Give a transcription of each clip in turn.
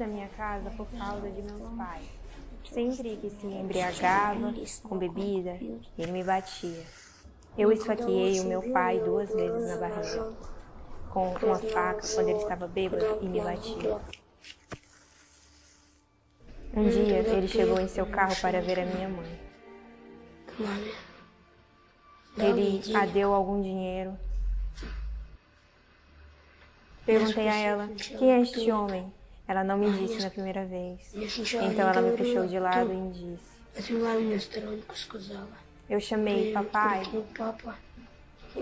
Da minha casa por causa de meus pais. Sempre que se embriagava com bebida, ele me batia. Eu esfaqueei o meu pai duas vezes na barriga, com uma faca quando ele estava bêbado e me batia. Um dia ele chegou em seu carro para ver a minha mãe. Ele a deu algum dinheiro. Perguntei a ela: Quem é este homem? Ela não me disse na primeira vez. Então ela me puxou de lado e me disse. Eu chamei papai,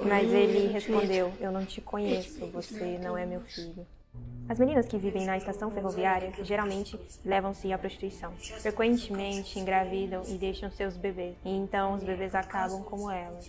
mas ele respondeu: Eu não te conheço, você não é meu filho. As meninas que vivem na estação ferroviária geralmente levam-se à prostituição. Frequentemente engravidam e deixam seus bebês, e então os bebês acabam como elas.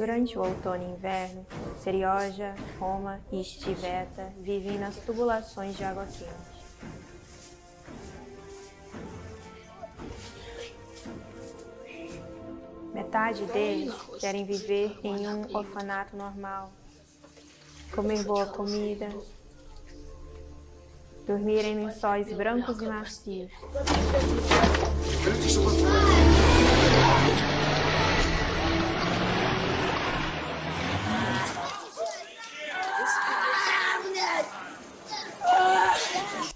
Durante o outono e inverno, Serioja, Roma e Estiveta vivem nas tubulações de água quente. Metade deles querem viver em um orfanato normal, comer boa comida, dormir em lençóis brancos e macios.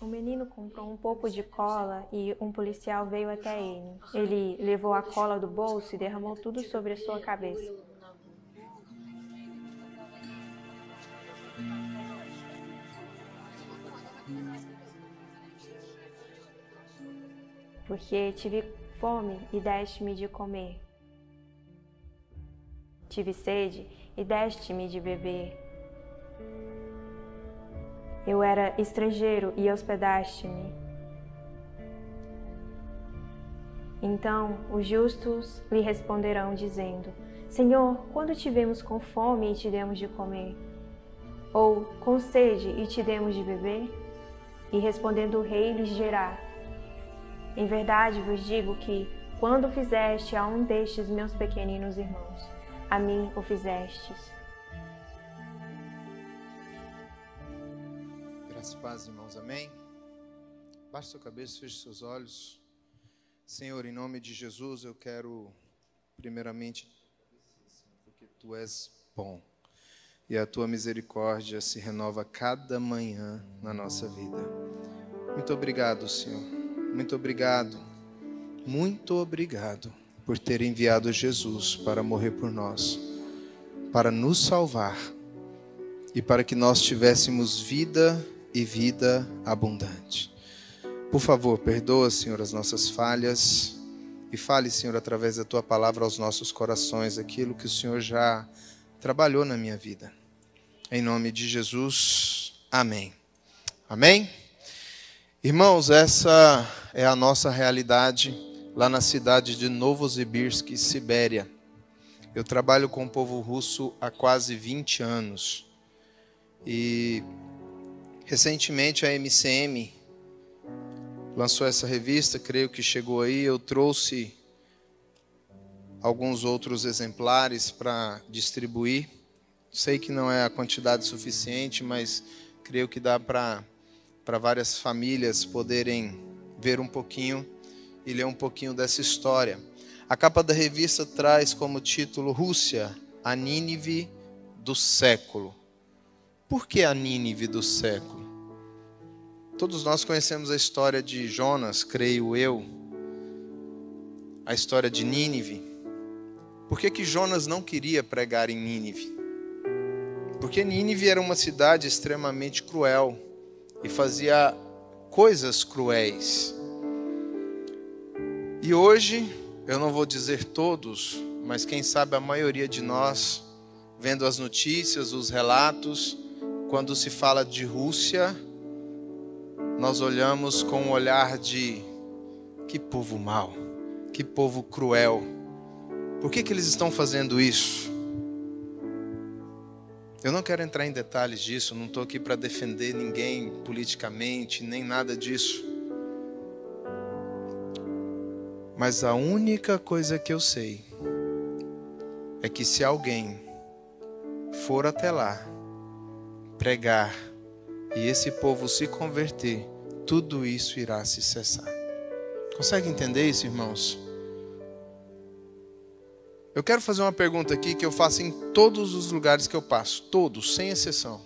O comprou um pouco de cola e um policial veio até ele. Ele levou a cola do bolso e derramou tudo sobre a sua cabeça. Porque tive fome e deste-me de comer. Tive sede e deste-me de beber. Eu era estrangeiro e hospedaste-me. Então os justos lhe responderão, dizendo: Senhor, quando tivemos com fome e te demos de comer? Ou com sede e te demos de beber? E respondendo o rei lhes dirá: Em verdade vos digo que, quando fizeste a um destes meus pequeninos irmãos, a mim o fizestes. Paz, irmãos. Amém? Baixe sua cabeça, feche seus olhos. Senhor, em nome de Jesus, eu quero, primeiramente, porque Tu és bom e a Tua misericórdia se renova cada manhã na nossa vida. Muito obrigado, Senhor. Muito obrigado. Muito obrigado por ter enviado Jesus para morrer por nós, para nos salvar e para que nós tivéssemos vida e vida abundante. Por favor, perdoa, Senhor, as nossas falhas e fale, Senhor, através da tua palavra aos nossos corações aquilo que o Senhor já trabalhou na minha vida. Em nome de Jesus, amém. Amém? Irmãos, essa é a nossa realidade lá na cidade de Novosibirsk, Sibéria. Eu trabalho com o povo russo há quase 20 anos. E recentemente a MCM lançou essa revista, creio que chegou aí. Eu trouxe alguns outros exemplares para distribuir. Sei que não é a quantidade suficiente, mas creio que dá para várias famílias poderem ver um pouquinho e ler um pouquinho dessa história. A capa da revista traz como título Rússia, a Nínive do século. Por que a Nínive do século? Todos nós conhecemos a história de Jonas, creio eu, a história de Nínive. Por que, que Jonas não queria pregar em Nínive? Porque Nínive era uma cidade extremamente cruel e fazia coisas cruéis. E hoje, eu não vou dizer todos, mas quem sabe a maioria de nós, vendo as notícias, os relatos, quando se fala de Rússia, nós olhamos com um olhar de que povo mau, que povo cruel por que, que eles estão fazendo isso? Eu não quero entrar em detalhes disso, não estou aqui para defender ninguém politicamente, nem nada disso. Mas a única coisa que eu sei é que se alguém for até lá, pregar, e esse povo se converter, tudo isso irá se cessar. Consegue entender isso, irmãos? Eu quero fazer uma pergunta aqui que eu faço em todos os lugares que eu passo, todos, sem exceção.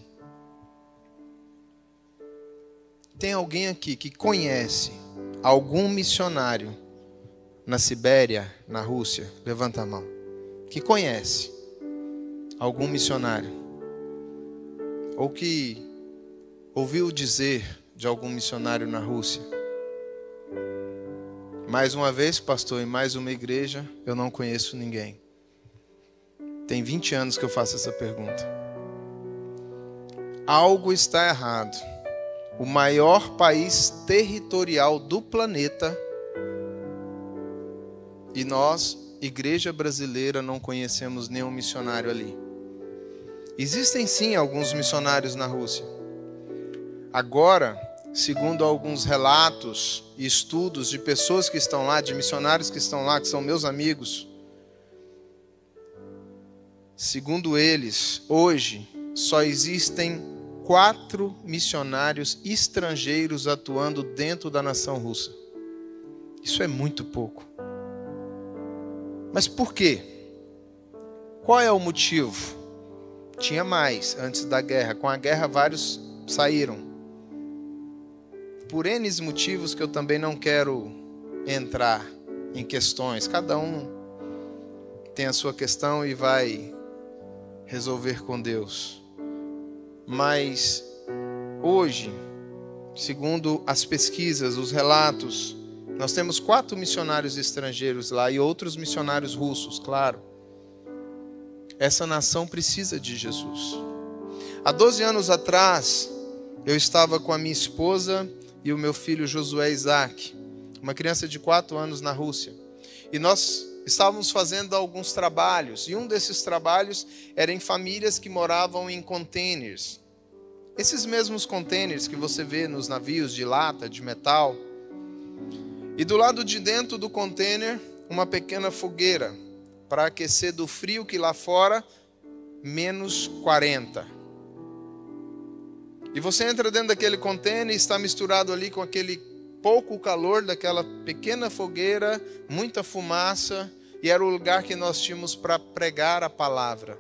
Tem alguém aqui que conhece algum missionário na Sibéria, na Rússia? Levanta a mão. Que conhece algum missionário? Ou que ouviu dizer de algum missionário na Rússia? Mais uma vez, pastor, em mais uma igreja, eu não conheço ninguém. Tem 20 anos que eu faço essa pergunta. Algo está errado. O maior país territorial do planeta e nós, igreja brasileira, não conhecemos nenhum missionário ali. Existem sim alguns missionários na Rússia. Agora, segundo alguns relatos e estudos de pessoas que estão lá, de missionários que estão lá, que são meus amigos, segundo eles, hoje só existem quatro missionários estrangeiros atuando dentro da nação russa. Isso é muito pouco. Mas por quê? Qual é o motivo? Tinha mais antes da guerra. Com a guerra, vários saíram por N motivos que eu também não quero entrar em questões. Cada um tem a sua questão e vai resolver com Deus. Mas hoje, segundo as pesquisas, os relatos, nós temos quatro missionários estrangeiros lá e outros missionários russos, claro. Essa nação precisa de Jesus. Há 12 anos atrás, eu estava com a minha esposa e o meu filho Josué Isaac, uma criança de quatro anos na Rússia. E nós estávamos fazendo alguns trabalhos, e um desses trabalhos era em famílias que moravam em containers. Esses mesmos containers que você vê nos navios de lata, de metal. E do lado de dentro do container, uma pequena fogueira para aquecer do frio que lá fora, menos 40. E você entra dentro daquele container e está misturado ali com aquele pouco calor daquela pequena fogueira, muita fumaça, e era o lugar que nós tínhamos para pregar a palavra.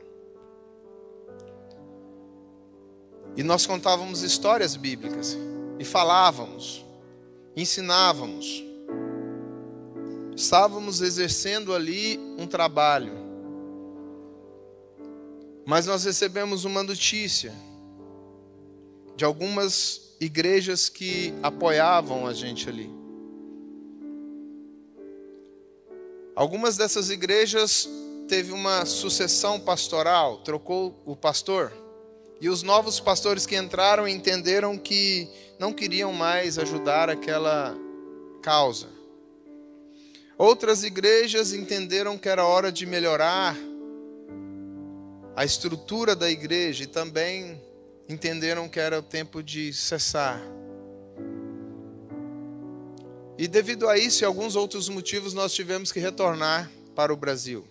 E nós contávamos histórias bíblicas e falávamos, ensinávamos. Estávamos exercendo ali um trabalho. Mas nós recebemos uma notícia de algumas igrejas que apoiavam a gente ali. Algumas dessas igrejas teve uma sucessão pastoral, trocou o pastor. E os novos pastores que entraram entenderam que não queriam mais ajudar aquela causa. Outras igrejas entenderam que era hora de melhorar a estrutura da igreja e também entenderam que era o tempo de cessar. E devido a isso e alguns outros motivos, nós tivemos que retornar para o Brasil.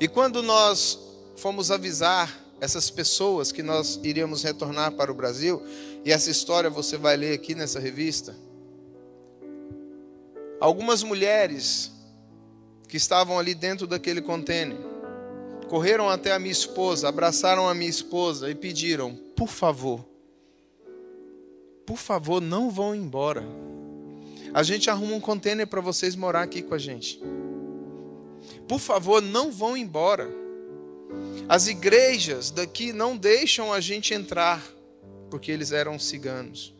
E quando nós fomos avisar essas pessoas que nós iríamos retornar para o Brasil, e essa história você vai ler aqui nessa revista, algumas mulheres que estavam ali dentro daquele contêiner correram até a minha esposa, abraçaram a minha esposa e pediram: por favor, por favor, não vão embora. A gente arruma um contêiner para vocês morar aqui com a gente. Por favor, não vão embora. As igrejas daqui não deixam a gente entrar, porque eles eram ciganos.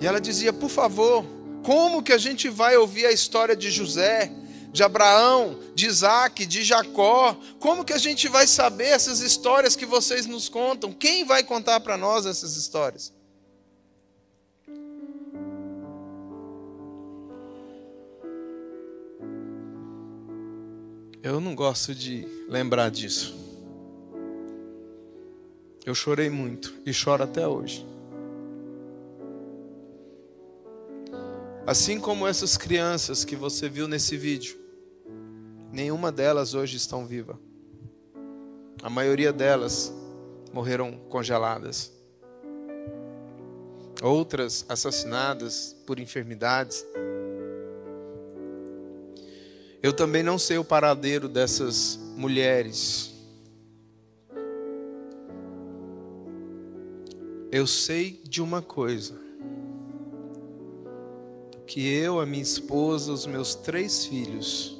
E ela dizia: Por favor, como que a gente vai ouvir a história de José, de Abraão, de Isaac, de Jacó? Como que a gente vai saber essas histórias que vocês nos contam? Quem vai contar para nós essas histórias? Eu não gosto de lembrar disso. Eu chorei muito e choro até hoje. Assim como essas crianças que você viu nesse vídeo, nenhuma delas hoje estão viva. A maioria delas morreram congeladas. Outras assassinadas por enfermidades. Eu também não sei o paradeiro dessas mulheres. Eu sei de uma coisa: que eu, a minha esposa, os meus três filhos,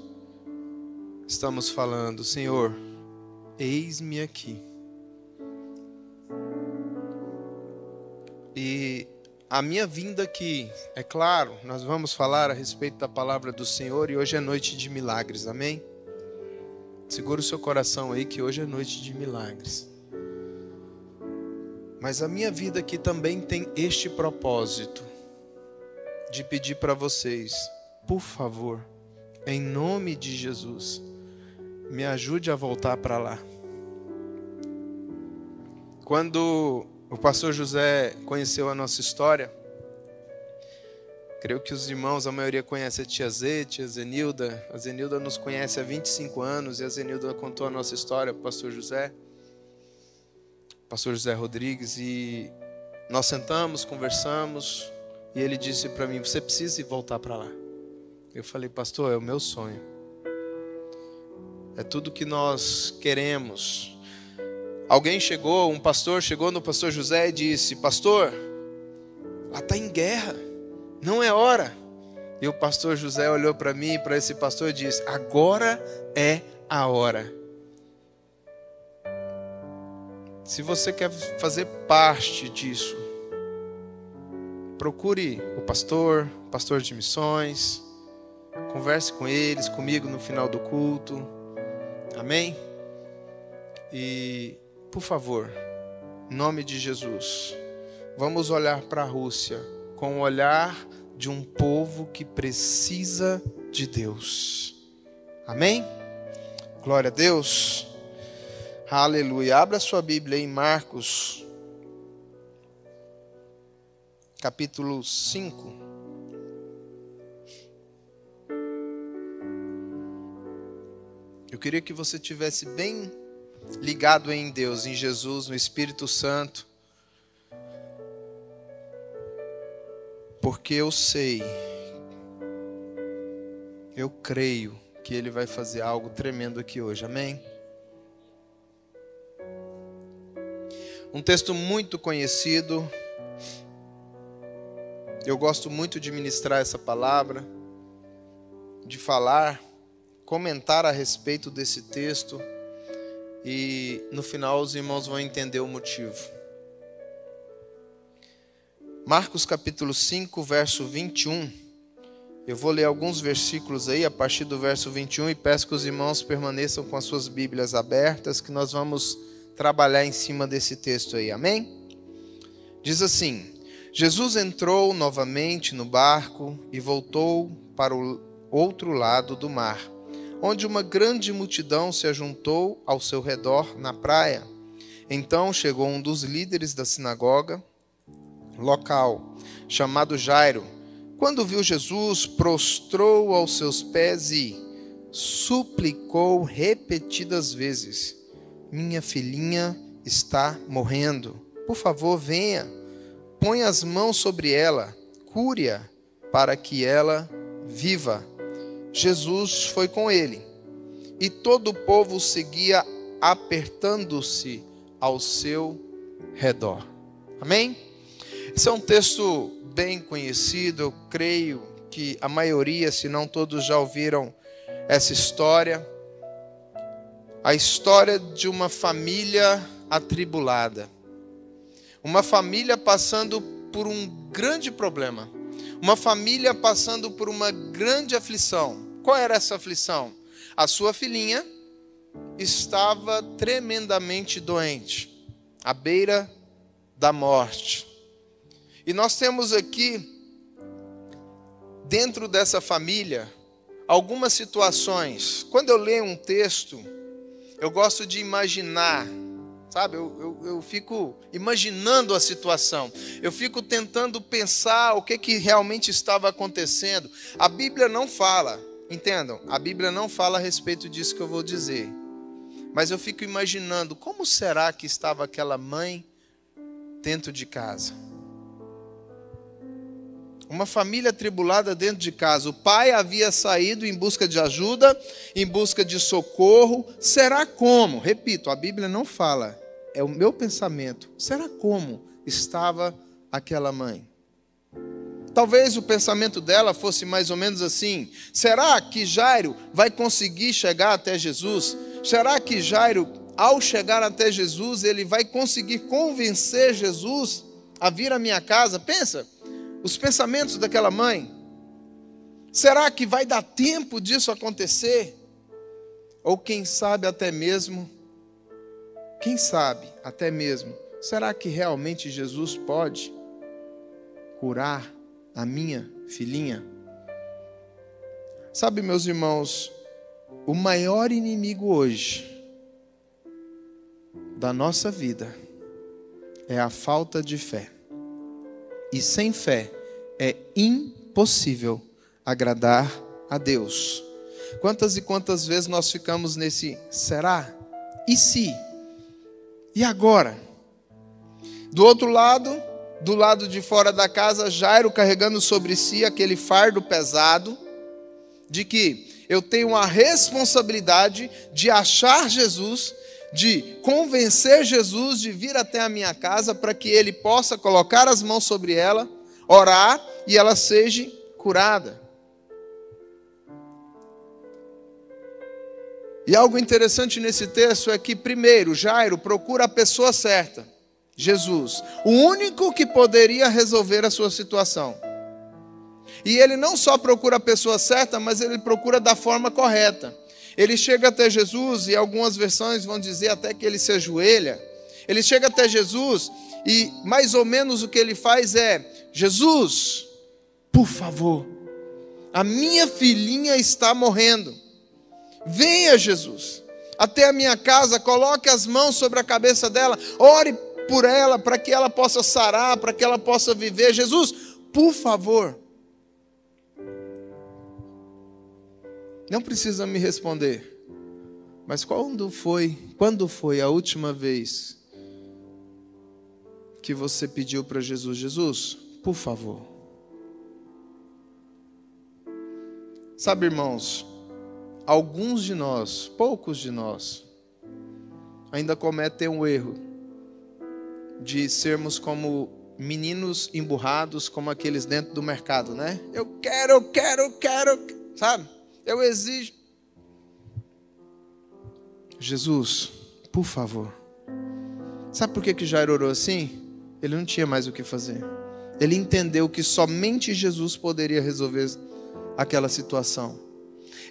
estamos falando, Senhor, eis-me aqui. E a minha vinda aqui, é claro, nós vamos falar a respeito da palavra do Senhor e hoje é noite de milagres, amém? Segura o seu coração aí que hoje é noite de milagres. Mas a minha vida aqui também tem este propósito de pedir para vocês, por favor, em nome de Jesus, me ajude a voltar para lá. Quando o pastor José conheceu a nossa história. Creio que os irmãos, a maioria conhece a tia Zê, tia Zenilda. A Zenilda nos conhece há 25 anos e a Zenilda contou a nossa história para o pastor José, pastor José Rodrigues, e nós sentamos, conversamos, e ele disse para mim: Você precisa ir voltar para lá. Eu falei, pastor, é o meu sonho. É tudo que nós queremos Alguém chegou, um pastor chegou no pastor José e disse: Pastor, lá está em guerra, não é hora. E o pastor José olhou para mim e para esse pastor e disse: Agora é a hora. Se você quer fazer parte disso, procure o pastor, pastor de missões, converse com eles, comigo no final do culto. Amém? E por favor, em nome de Jesus, vamos olhar para a Rússia com o olhar de um povo que precisa de Deus. Amém? Glória a Deus. Aleluia. Abra sua Bíblia em Marcos, capítulo 5. Eu queria que você tivesse bem ligado em Deus, em Jesus, no Espírito Santo. Porque eu sei, eu creio que Ele vai fazer algo tremendo aqui hoje, amém? Um texto muito conhecido, eu gosto muito de ministrar essa palavra, de falar, comentar a respeito desse texto e no final os irmãos vão entender o motivo. Marcos capítulo 5, verso 21. Eu vou ler alguns versículos aí a partir do verso 21 e peço que os irmãos permaneçam com as suas Bíblias abertas, que nós vamos trabalhar em cima desse texto aí. Amém? Diz assim: Jesus entrou novamente no barco e voltou para o outro lado do mar onde uma grande multidão se ajuntou ao seu redor na praia. Então chegou um dos líderes da sinagoga local, chamado Jairo. Quando viu Jesus, prostrou aos seus pés e suplicou repetidas vezes: Minha filhinha está morrendo. Por favor, venha. Põe as mãos sobre ela, cure-a, para que ela viva. Jesus foi com ele, e todo o povo seguia apertando-se ao seu redor. Amém? Esse é um texto bem conhecido, eu creio que a maioria, se não todos, já ouviram essa história. A história de uma família atribulada. Uma família passando por um grande problema. Uma família passando por uma grande aflição. Qual era essa aflição? A sua filhinha estava tremendamente doente, à beira da morte. E nós temos aqui, dentro dessa família, algumas situações. Quando eu leio um texto, eu gosto de imaginar Sabe, eu, eu, eu, fico imaginando a situação, eu fico tentando pensar o que, que realmente estava acontecendo. A Bíblia não fala, entendam, a Bíblia não fala a respeito disso que eu vou dizer. Mas eu fico imaginando como será que estava aquela mãe dentro de casa. Uma família tribulada dentro de casa. O pai havia saído em busca de ajuda, em busca de socorro. Será como? Repito, a Bíblia não fala é o meu pensamento. Será como estava aquela mãe? Talvez o pensamento dela fosse mais ou menos assim: será que Jairo vai conseguir chegar até Jesus? Será que Jairo, ao chegar até Jesus, ele vai conseguir convencer Jesus a vir à minha casa? Pensa, os pensamentos daquela mãe. Será que vai dar tempo disso acontecer? Ou quem sabe até mesmo quem sabe, até mesmo, será que realmente Jesus pode curar a minha filhinha? Sabe, meus irmãos, o maior inimigo hoje da nossa vida é a falta de fé. E sem fé é impossível agradar a Deus. Quantas e quantas vezes nós ficamos nesse será? E se? E agora? Do outro lado, do lado de fora da casa, Jairo carregando sobre si aquele fardo pesado de que eu tenho a responsabilidade de achar Jesus, de convencer Jesus de vir até a minha casa para que ele possa colocar as mãos sobre ela, orar e ela seja curada. E algo interessante nesse texto é que, primeiro, Jairo procura a pessoa certa, Jesus, o único que poderia resolver a sua situação. E ele não só procura a pessoa certa, mas ele procura da forma correta. Ele chega até Jesus, e algumas versões vão dizer até que ele se ajoelha. Ele chega até Jesus, e mais ou menos o que ele faz é: Jesus, por favor, a minha filhinha está morrendo. Venha, Jesus, até a minha casa, coloque as mãos sobre a cabeça dela, ore por ela, para que ela possa sarar, para que ela possa viver. Jesus, por favor. Não precisa me responder. Mas quando foi, quando foi a última vez que você pediu para Jesus, Jesus, por favor. Sabe, irmãos, alguns de nós, poucos de nós, ainda cometem o um erro de sermos como meninos emburrados, como aqueles dentro do mercado, né? Eu quero, eu quero, eu quero, sabe? Eu exijo. Jesus, por favor. Sabe por que, que Jairo orou assim? Ele não tinha mais o que fazer. Ele entendeu que somente Jesus poderia resolver aquela situação.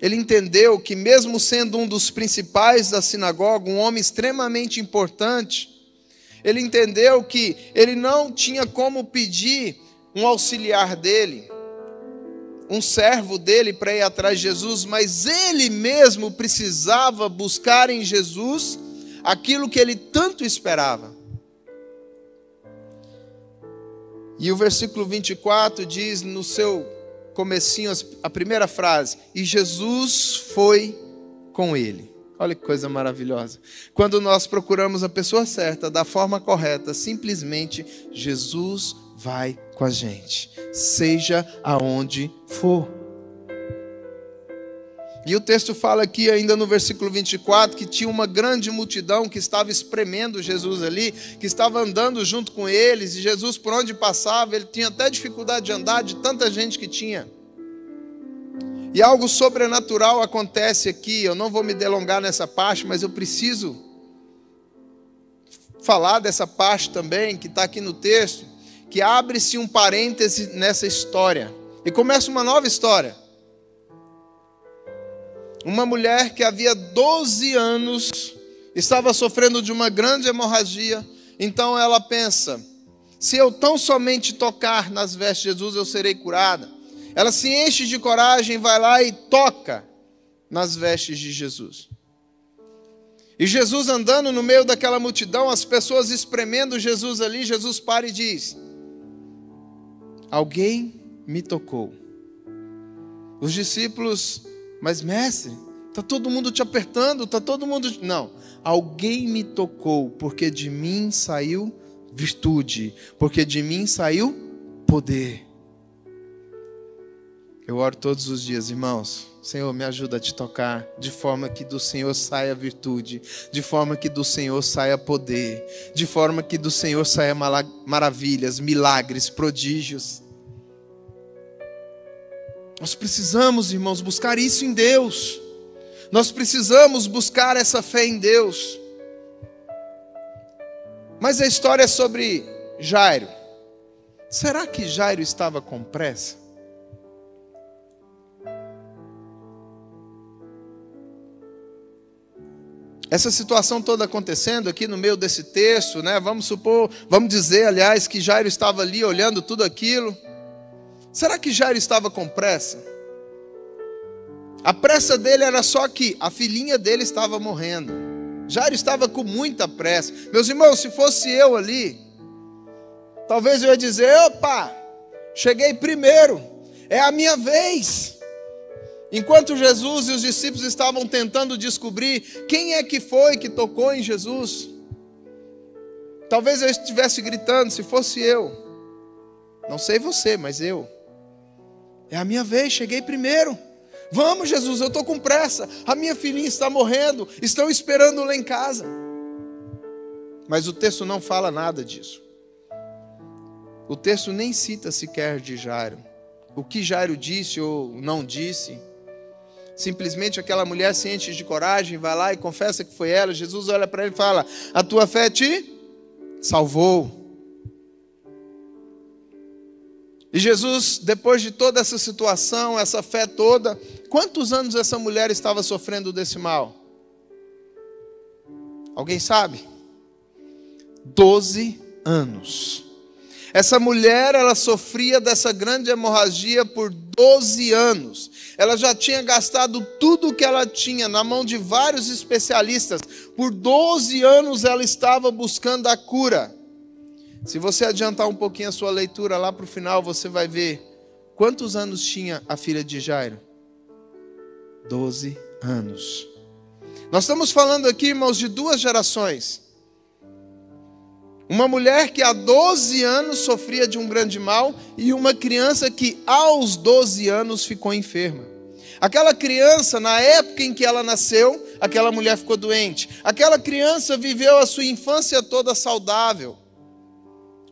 Ele entendeu que, mesmo sendo um dos principais da sinagoga, um homem extremamente importante, ele entendeu que ele não tinha como pedir um auxiliar dele. um servo dele para ir atrás de Jesus, mas ele mesmo precisava buscar em Jesus aquilo que ele tanto esperava. E o versículo 24 diz no seu comecinho a primeira frase: "E Jesus foi com ele". Olha que coisa maravilhosa. Quando nós procuramos a pessoa certa, da forma correta, simplesmente Jesus vai com a gente, seja aonde for. E o texto fala aqui, ainda no versículo 24, que tinha uma grande multidão que estava espremendo Jesus ali, que estava andando junto com eles, e Jesus, por onde passava, ele tinha até dificuldade de andar, de tanta gente que tinha. E algo sobrenatural acontece aqui. Eu não vou me delongar nessa parte, mas eu preciso falar dessa parte também, que está aqui no texto, que abre-se um parêntese nessa história e começa uma nova história. Uma mulher que havia 12 anos estava sofrendo de uma grande hemorragia, então ela pensa: se eu tão somente tocar nas vestes de Jesus, eu serei curada. Ela se enche de coragem, vai lá e toca nas vestes de Jesus. E Jesus andando no meio daquela multidão, as pessoas espremendo Jesus ali, Jesus para e diz: Alguém me tocou. Os discípulos, mas mestre, está todo mundo te apertando, está todo mundo. Não, alguém me tocou, porque de mim saiu virtude, porque de mim saiu poder. Eu oro todos os dias, irmãos. Senhor, me ajuda a te tocar, de forma que do Senhor saia virtude, de forma que do Senhor saia poder, de forma que do Senhor saia maravilhas, milagres, prodígios. Nós precisamos, irmãos, buscar isso em Deus. Nós precisamos buscar essa fé em Deus. Mas a história é sobre Jairo. Será que Jairo estava com pressa? essa situação toda acontecendo aqui no meio desse texto, né? Vamos supor, vamos dizer, aliás, que Jairo estava ali olhando tudo aquilo. Será que Jairo estava com pressa? A pressa dele era só que a filhinha dele estava morrendo. Jairo estava com muita pressa. Meus irmãos, se fosse eu ali, talvez eu ia dizer: opa, cheguei primeiro, é a minha vez. Enquanto Jesus e os discípulos estavam tentando descobrir quem é que foi que tocou em Jesus, talvez eu estivesse gritando, se fosse eu, não sei você, mas eu, é a minha vez, cheguei primeiro. Vamos, Jesus, eu estou com pressa. A minha filhinha está morrendo, estão esperando lá em casa. Mas o texto não fala nada disso. O texto nem cita sequer de Jairo. O que Jairo disse ou não disse Simplesmente aquela mulher enche de coragem, vai lá e confessa que foi ela. Jesus olha para ele e fala: A tua fé te salvou. E Jesus, depois de toda essa situação, essa fé toda, quantos anos essa mulher estava sofrendo desse mal? Alguém sabe? Doze anos. Essa mulher, ela sofria dessa grande hemorragia por 12 anos. Ela já tinha gastado tudo o que ela tinha na mão de vários especialistas. Por 12 anos ela estava buscando a cura. Se você adiantar um pouquinho a sua leitura lá para o final, você vai ver quantos anos tinha a filha de Jairo. 12 anos. Nós estamos falando aqui, irmãos, de duas gerações. Uma mulher que há 12 anos sofria de um grande mal e uma criança que aos 12 anos ficou enferma. Aquela criança, na época em que ela nasceu, aquela mulher ficou doente. Aquela criança viveu a sua infância toda saudável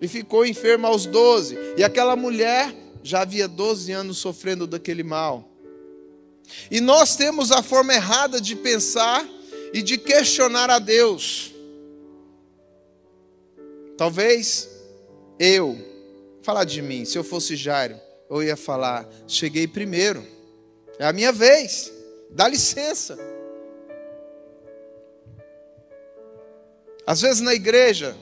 e ficou enferma aos 12. E aquela mulher já havia 12 anos sofrendo daquele mal. E nós temos a forma errada de pensar e de questionar a Deus. Talvez eu, falar de mim, se eu fosse Jairo, eu ia falar: cheguei primeiro, é a minha vez, dá licença. Às vezes na igreja,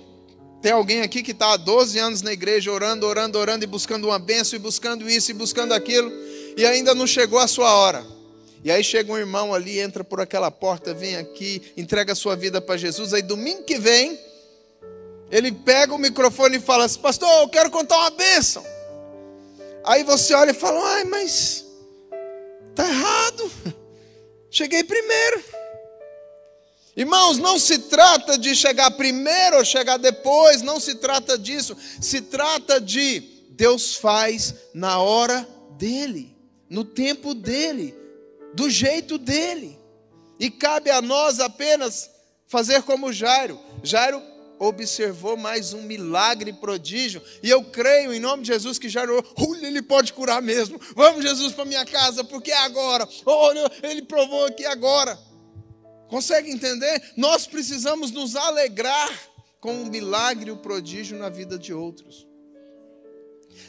tem alguém aqui que está há 12 anos na igreja, orando, orando, orando e buscando uma benção, e buscando isso e buscando aquilo. e ainda não chegou a sua hora. E aí chega um irmão ali, entra por aquela porta, vem aqui, entrega a sua vida para Jesus. Aí domingo que vem, ele pega o microfone e fala assim: Pastor, eu quero contar uma bênção. Aí você olha e fala: Ai, mas tá errado. Cheguei primeiro. Irmãos, não se trata de chegar primeiro ou chegar depois, não se trata disso. Se trata de Deus faz na hora dele, no tempo dele do jeito dele. E cabe a nós apenas fazer como Jairo. Jairo observou mais um milagre prodígio, e eu creio em nome de Jesus que Jairo, olha, ele pode curar mesmo. Vamos, Jesus, para minha casa, porque é agora. Olha, ele provou aqui agora. Consegue entender? Nós precisamos nos alegrar com o milagre e o prodígio na vida de outros.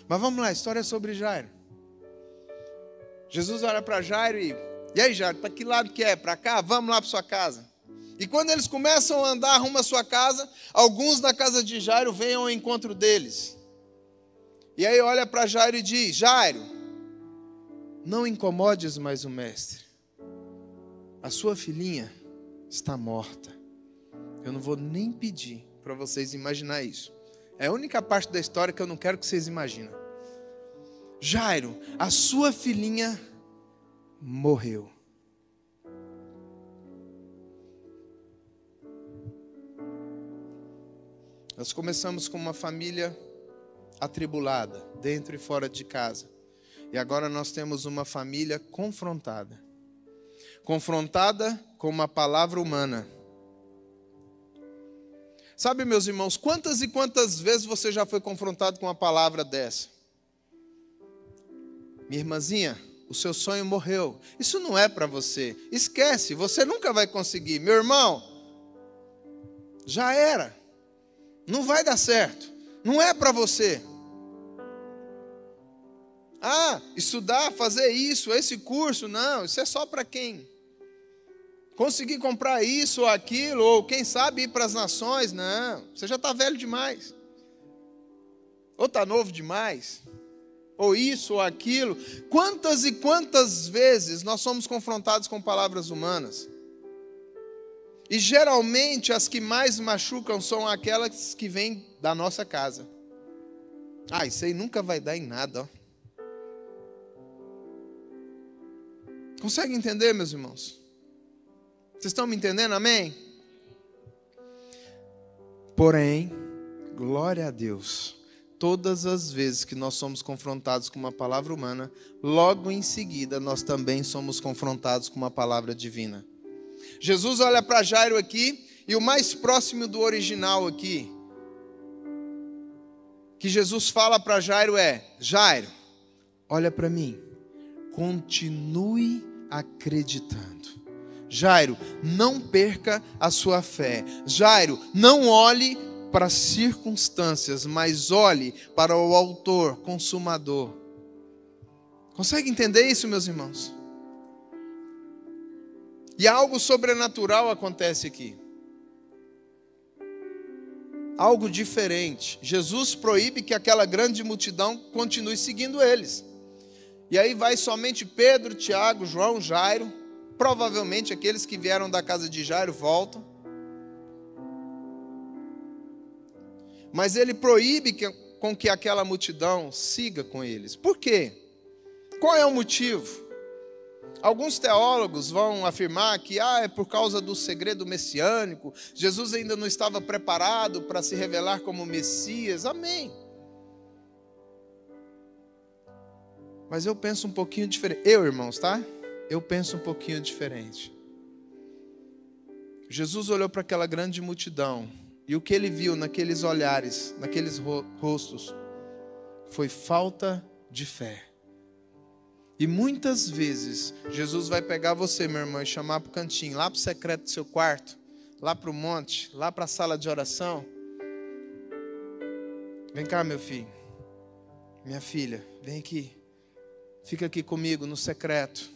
Mas vamos lá, a história é sobre Jairo. Jesus olha para Jairo e e aí, Jairo, para que lado que é? Para cá? Vamos lá para sua casa. E quando eles começam a andar rumo à sua casa, alguns da casa de Jairo vêm ao encontro deles. E aí olha para Jairo e diz: Jairo, não incomodes mais o mestre. A sua filhinha está morta. Eu não vou nem pedir para vocês imaginar isso. É a única parte da história que eu não quero que vocês imaginem. Jairo, a sua filhinha morreu. Nós começamos com uma família atribulada, dentro e fora de casa. E agora nós temos uma família confrontada. Confrontada com uma palavra humana. Sabe, meus irmãos, quantas e quantas vezes você já foi confrontado com uma palavra dessa? Minha irmãzinha, o seu sonho morreu. Isso não é para você. Esquece, você nunca vai conseguir. Meu irmão, já era. Não vai dar certo. Não é para você. Ah, estudar, fazer isso, esse curso, não, isso é só para quem conseguir comprar isso ou aquilo, ou quem sabe ir para as nações, não, você já está velho demais, ou está novo demais ou isso ou aquilo. Quantas e quantas vezes nós somos confrontados com palavras humanas? E geralmente as que mais machucam são aquelas que vêm da nossa casa. Ah, isso aí nunca vai dar em nada. Ó. Consegue entender, meus irmãos? Vocês estão me entendendo? Amém? Porém, glória a Deus todas as vezes que nós somos confrontados com uma palavra humana, logo em seguida nós também somos confrontados com uma palavra divina. Jesus olha para Jairo aqui, e o mais próximo do original aqui, que Jesus fala para Jairo é: Jairo, olha para mim, continue acreditando. Jairo, não perca a sua fé. Jairo, não olhe para as circunstâncias, mas olhe para o autor, consumador. Consegue entender isso, meus irmãos? E algo sobrenatural acontece aqui. Algo diferente. Jesus proíbe que aquela grande multidão continue seguindo eles. E aí vai somente Pedro, Tiago, João, Jairo. Provavelmente aqueles que vieram da casa de Jairo voltam. mas ele proíbe que, com que aquela multidão siga com eles. Por quê? Qual é o motivo? Alguns teólogos vão afirmar que ah, é por causa do segredo messiânico, Jesus ainda não estava preparado para se revelar como Messias. Amém. Mas eu penso um pouquinho diferente. Eu, irmãos, tá? Eu penso um pouquinho diferente. Jesus olhou para aquela grande multidão e o que ele viu naqueles olhares, naqueles rostos, foi falta de fé. E muitas vezes Jesus vai pegar você, meu irmão, e chamar para o cantinho, lá para o secreto do seu quarto, lá para o monte, lá para a sala de oração. Vem cá, meu filho, minha filha, vem aqui. Fica aqui comigo no secreto.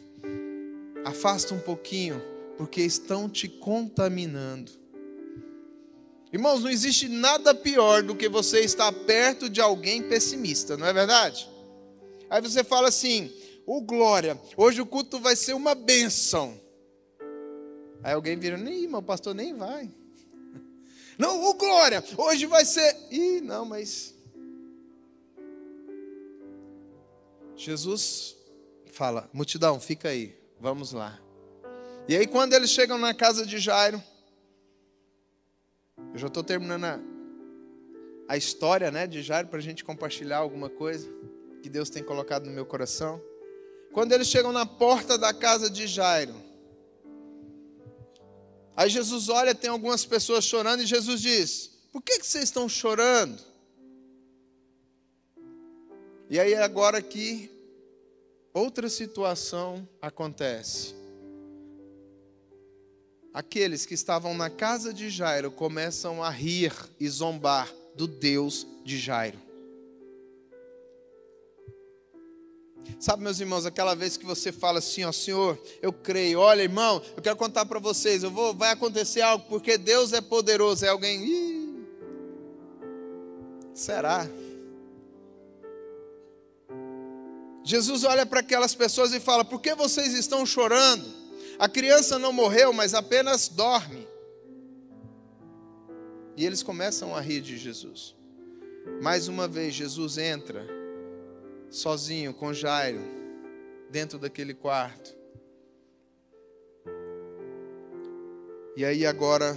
Afasta um pouquinho, porque estão te contaminando. Irmãos, não existe nada pior do que você estar perto de alguém pessimista, não é verdade? Aí você fala assim: Ô glória, hoje o culto vai ser uma benção. Aí alguém vira, nem, meu pastor nem vai. Não, ô glória, hoje vai ser. Ih, não, mas. Jesus fala, multidão, fica aí, vamos lá. E aí, quando eles chegam na casa de Jairo, eu já estou terminando a, a, história né, de Jairo para a gente compartilhar alguma coisa que Deus tem colocado no meu coração. Quando eles chegam na porta da casa de Jairo, aí Jesus olha, tem algumas pessoas chorando, e Jesus diz: Por que, que vocês estão chorando? E aí, agora que outra situação acontece. Aqueles que estavam na casa de Jairo começam a rir e zombar do Deus de Jairo. Sabe, meus irmãos, aquela vez que você fala assim, ó, Senhor, eu creio. Olha, irmão, eu quero contar para vocês, eu vou, vai acontecer algo porque Deus é poderoso. É alguém, Ih, será? Jesus olha para aquelas pessoas e fala: Por que vocês estão chorando? A criança não morreu, mas apenas dorme. E eles começam a rir de Jesus. Mais uma vez, Jesus entra sozinho com Jairo dentro daquele quarto. E aí agora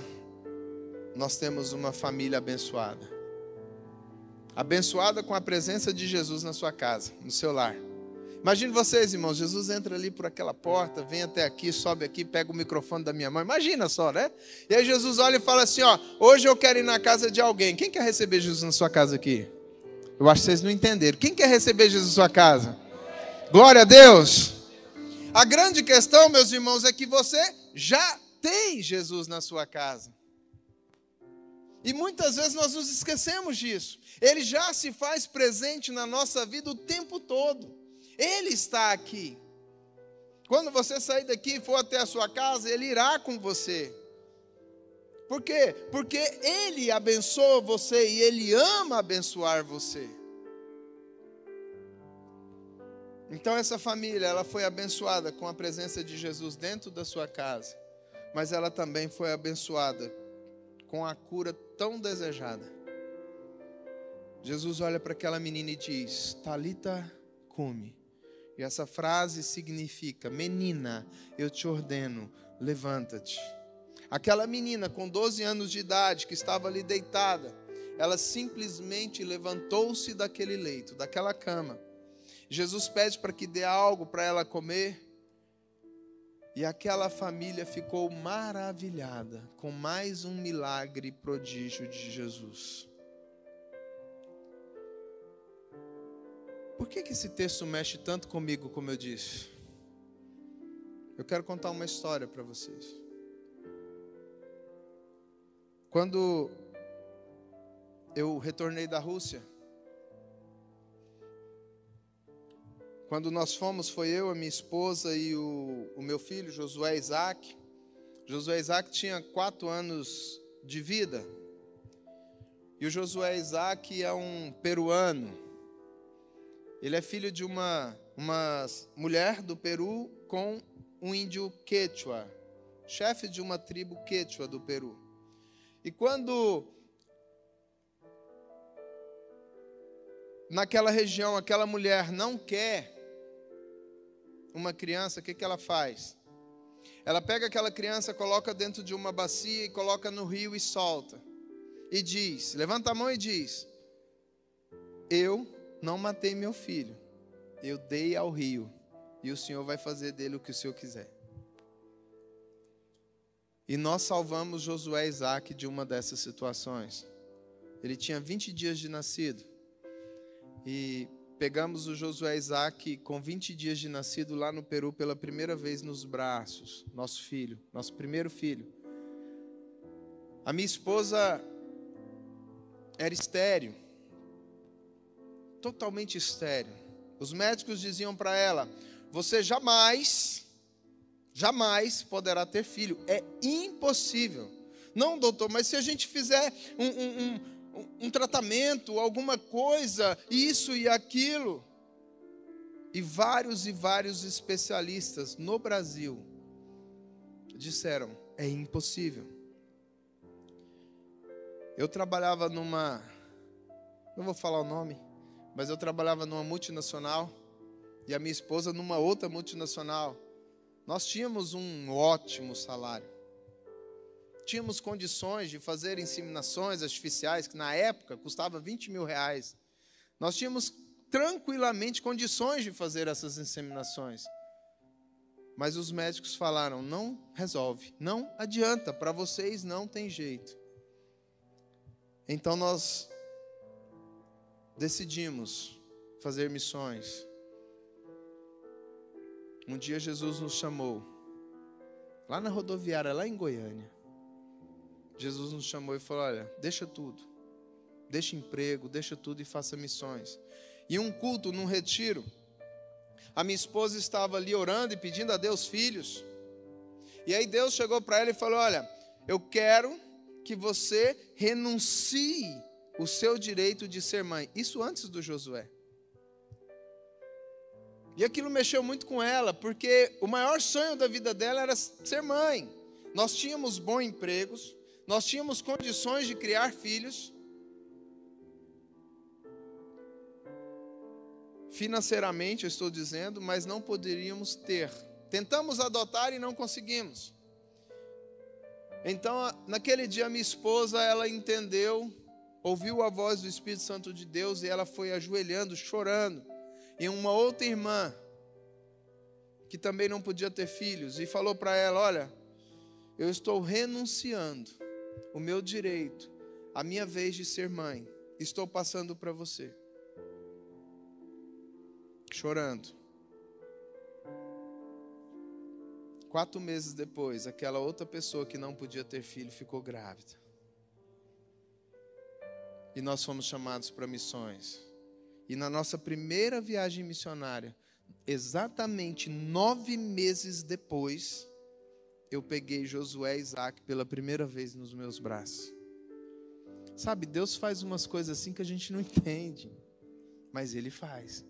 nós temos uma família abençoada. Abençoada com a presença de Jesus na sua casa, no seu lar. Imagine vocês, irmãos, Jesus entra ali por aquela porta, vem até aqui, sobe aqui, pega o microfone da minha mãe. Imagina só, né? E aí Jesus olha e fala assim: ó, hoje eu quero ir na casa de alguém. Quem quer receber Jesus na sua casa aqui? Eu acho que vocês não entenderam. Quem quer receber Jesus na sua casa? Glória a Deus. A grande questão, meus irmãos, é que você já tem Jesus na sua casa. E muitas vezes nós nos esquecemos disso. Ele já se faz presente na nossa vida o tempo todo. Ele está aqui. Quando você sair daqui e for até a sua casa, Ele irá com você. Por quê? Porque Ele abençoa você e Ele ama abençoar você. Então essa família, ela foi abençoada com a presença de Jesus dentro da sua casa, mas ela também foi abençoada com a cura tão desejada. Jesus olha para aquela menina e diz: Talita, come. E essa frase significa: Menina, eu te ordeno, levanta-te. Aquela menina com 12 anos de idade que estava ali deitada, ela simplesmente levantou-se daquele leito, daquela cama. Jesus pede para que dê algo para ela comer. E aquela família ficou maravilhada com mais um milagre prodígio de Jesus. Por que, que esse texto mexe tanto comigo, como eu disse? Eu quero contar uma história para vocês. Quando eu retornei da Rússia, quando nós fomos, foi eu, a minha esposa e o, o meu filho, Josué Isaac. Josué Isaac tinha quatro anos de vida. E o Josué Isaac é um peruano. Ele é filho de uma, uma mulher do Peru com um índio quechua, chefe de uma tribo quechua do Peru. E quando naquela região aquela mulher não quer uma criança, o que, que ela faz? Ela pega aquela criança, coloca dentro de uma bacia e coloca no rio e solta. E diz: levanta a mão e diz: Eu não matei meu filho, eu dei ao rio, e o Senhor vai fazer dele o que o Senhor quiser. E nós salvamos Josué Isaac de uma dessas situações. Ele tinha 20 dias de nascido. E pegamos o Josué Isaac com 20 dias de nascido lá no Peru pela primeira vez nos braços, nosso filho, nosso primeiro filho. A minha esposa era estéreo totalmente estéril. Os médicos diziam para ela: Você jamais, jamais poderá ter filho. É impossível. Não, doutor, mas se a gente fizer um, um, um, um tratamento, alguma coisa, isso e aquilo. E vários e vários especialistas no Brasil disseram: é impossível. Eu trabalhava numa, não vou falar o nome, mas eu trabalhava numa multinacional e a minha esposa numa outra multinacional. Nós tínhamos um ótimo salário. Tínhamos condições de fazer inseminações artificiais, que na época custava 20 mil reais. Nós tínhamos tranquilamente condições de fazer essas inseminações. Mas os médicos falaram: não resolve, não adianta, para vocês não tem jeito. Então nós decidimos fazer missões. Um dia Jesus nos chamou, lá na rodoviária, lá em Goiânia. Jesus nos chamou e falou: Olha, deixa tudo, deixa emprego, deixa tudo e faça missões. E um culto, num retiro, a minha esposa estava ali orando e pedindo a Deus filhos. E aí Deus chegou para ela e falou: Olha, eu quero que você renuncie o seu direito de ser mãe. Isso antes do Josué. E aquilo mexeu muito com ela, porque o maior sonho da vida dela era ser mãe. Nós tínhamos bons empregos, nós tínhamos condições de criar filhos. Financeiramente, eu estou dizendo, mas não poderíamos ter. Tentamos adotar e não conseguimos. Então, naquele dia, minha esposa, ela entendeu, ouviu a voz do Espírito Santo de Deus e ela foi ajoelhando, chorando. E uma outra irmã, que também não podia ter filhos, e falou para ela: Olha, eu estou renunciando o meu direito, a minha vez de ser mãe, estou passando para você chorando. Quatro meses depois, aquela outra pessoa que não podia ter filho ficou grávida. E nós fomos chamados para missões. E na nossa primeira viagem missionária, exatamente nove meses depois, eu peguei Josué e Isaac pela primeira vez nos meus braços. Sabe, Deus faz umas coisas assim que a gente não entende, mas Ele faz.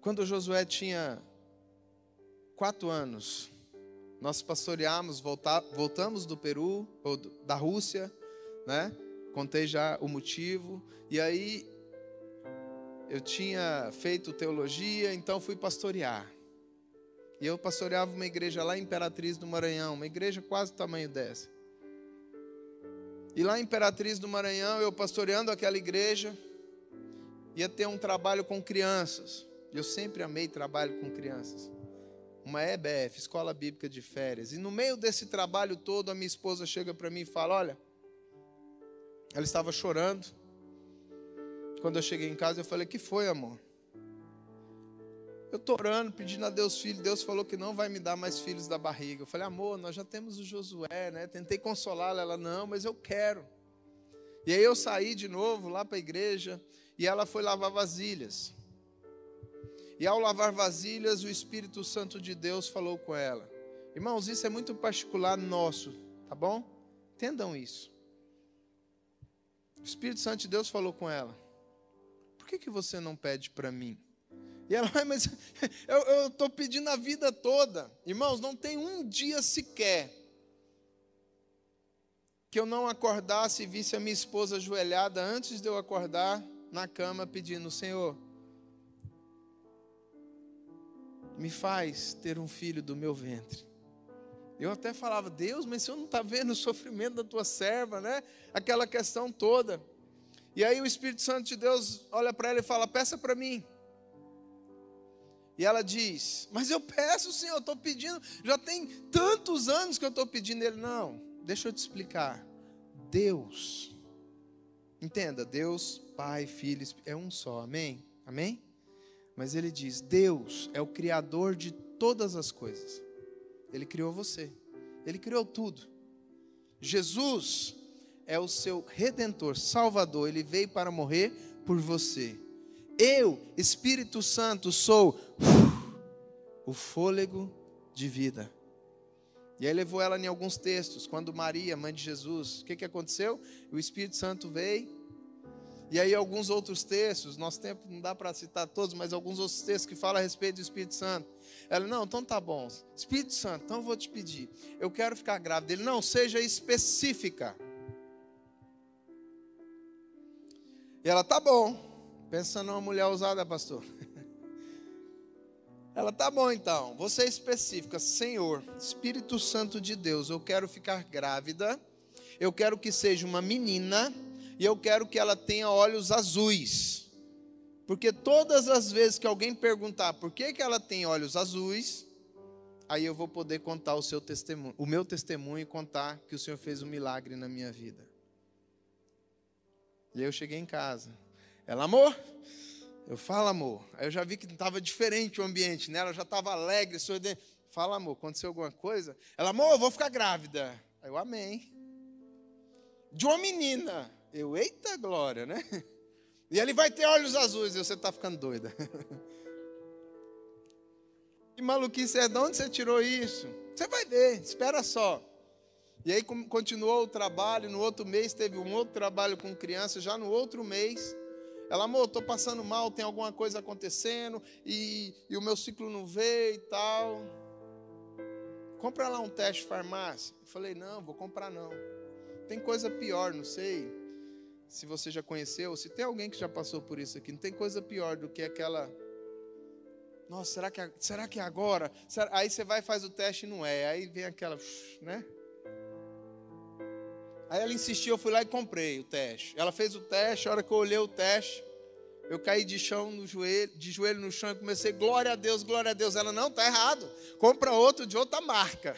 Quando Josué tinha quatro anos, nós pastoreamos, voltamos do Peru, ou da Rússia, né? Contei já o motivo. E aí, eu tinha feito teologia, então fui pastorear. E eu pastoreava uma igreja lá em Imperatriz do Maranhão, uma igreja quase do tamanho dessa. E lá em Imperatriz do Maranhão, eu pastoreando aquela igreja, ia ter um trabalho com crianças. Eu sempre amei trabalho com crianças. Uma EBF, Escola Bíblica de Férias. E no meio desse trabalho todo, a minha esposa chega para mim e fala: Olha, ela estava chorando. Quando eu cheguei em casa, eu falei: Que foi, amor? Eu estou orando, pedindo a Deus filho. Deus falou que não vai me dar mais filhos da barriga. Eu falei: Amor, nós já temos o Josué, né? Tentei consolá-la. Ela: Não, mas eu quero. E aí eu saí de novo lá para a igreja e ela foi lavar vasilhas. E ao lavar vasilhas, o Espírito Santo de Deus falou com ela. Irmãos, isso é muito particular nosso, tá bom? Entendam isso. O Espírito Santo de Deus falou com ela: Por que, que você não pede para mim? E ela, mas eu estou pedindo a vida toda. Irmãos, não tem um dia sequer que eu não acordasse e visse a minha esposa ajoelhada antes de eu acordar na cama pedindo: Senhor, me faz ter um filho do meu ventre. Eu até falava, Deus, mas o Senhor não está vendo o sofrimento da tua serva, né? Aquela questão toda. E aí o Espírito Santo de Deus olha para ela e fala: Peça para mim. E ela diz: Mas eu peço, Senhor, estou pedindo, já tem tantos anos que eu estou pedindo. Ele: Não, deixa eu te explicar. Deus, entenda, Deus, Pai, Filho, é um só, amém? Amém? Mas ele diz: Deus é o Criador de todas as coisas. Ele criou você, ele criou tudo. Jesus é o seu redentor, salvador, ele veio para morrer por você. Eu, Espírito Santo, sou o fôlego de vida. E aí levou ela em alguns textos, quando Maria, mãe de Jesus, o que, que aconteceu? O Espírito Santo veio E aí alguns outros textos, nosso tempo não dá para citar todos, mas alguns outros textos que falam a respeito do Espírito Santo. Ela, não, então tá bom. Espírito Santo, então eu vou te pedir. Eu quero ficar grávida. Ele, não, seja específica. E ela, tá bom. Pensa numa mulher usada, pastor. Ela, tá bom então. Você é específica. Senhor, Espírito Santo de Deus, eu quero ficar grávida. Eu quero que seja uma menina e eu quero que ela tenha olhos azuis. Porque todas as vezes que alguém perguntar por que, que ela tem olhos azuis, aí eu vou poder contar o seu testemunho, o meu testemunho e contar que o Senhor fez um milagre na minha vida. E aí eu cheguei em casa. Ela, amor, eu falo, amor. Aí eu já vi que estava diferente o ambiente, né? Ela já estava alegre, sorridente. Fala, amor, aconteceu alguma coisa? Ela, amor, eu vou ficar grávida. Aí eu, amém. De uma menina. Eu, eita glória, né? E ele vai ter olhos azuis, e você está ficando doida. Que maluquice é, de onde você tirou isso? Você vai ver, espera só. E aí continuou o trabalho, no outro mês teve um outro trabalho com criança, já no outro mês. Ela, amor, estou passando mal, tem alguma coisa acontecendo, e, e o meu ciclo não veio e tal. Compra lá um teste de farmácia. Eu falei, não, vou comprar não. Tem coisa pior, não sei se você já conheceu, se tem alguém que já passou por isso aqui, não tem coisa pior do que aquela. Nossa, será que, será que é agora? Aí você vai faz o teste e não é. Aí vem aquela, né? Aí ela insistiu, eu fui lá e comprei o teste. Ela fez o teste, a hora que eu olhei o teste, eu caí de chão no joelho, de joelho no chão e comecei, glória a Deus, glória a Deus. Ela, não, tá errado. Compra outro de outra marca.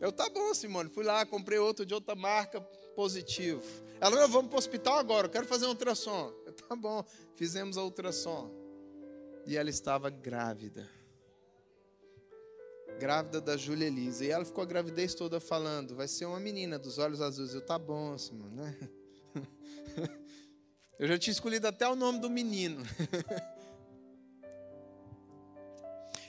Eu, tá bom, Simone. Fui lá, comprei outro de outra marca, positivo. Ela, não, vamos para o hospital agora, eu quero fazer um ultrassom. Eu, tá bom, fizemos a ultrassom. E ela estava grávida. Grávida da Júlia Elisa. E ela ficou a gravidez toda falando: vai ser uma menina dos olhos azuis. Eu, tá bom, Simone, né? Eu já tinha escolhido até o nome do menino.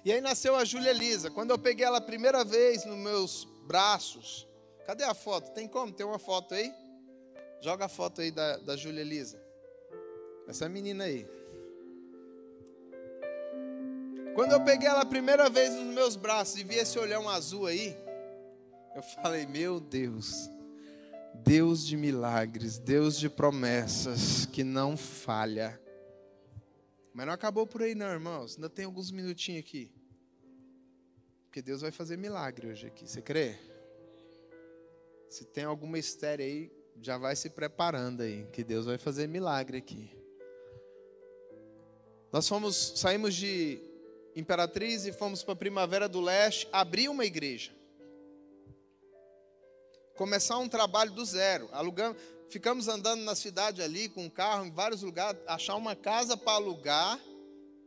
E aí nasceu a Júlia Elisa. Quando eu peguei ela a primeira vez nos meus braços, Cadê a foto? Tem como? Tem uma foto aí? Joga a foto aí da, da Júlia Elisa. Essa menina aí. Quando eu peguei ela a primeira vez nos meus braços e vi esse olhão azul aí, eu falei: Meu Deus, Deus de milagres, Deus de promessas que não falha. Mas não acabou por aí, não, irmãos. Ainda tem alguns minutinhos aqui. Porque Deus vai fazer milagre hoje aqui. Você crê? Se tem alguma estéreo aí, já vai se preparando aí, que Deus vai fazer milagre aqui. Nós fomos, saímos de Imperatriz e fomos para Primavera do Leste, abrir uma igreja. Começar um trabalho do zero. Alugamos, ficamos andando na cidade ali com um carro em vários lugares, achar uma casa para alugar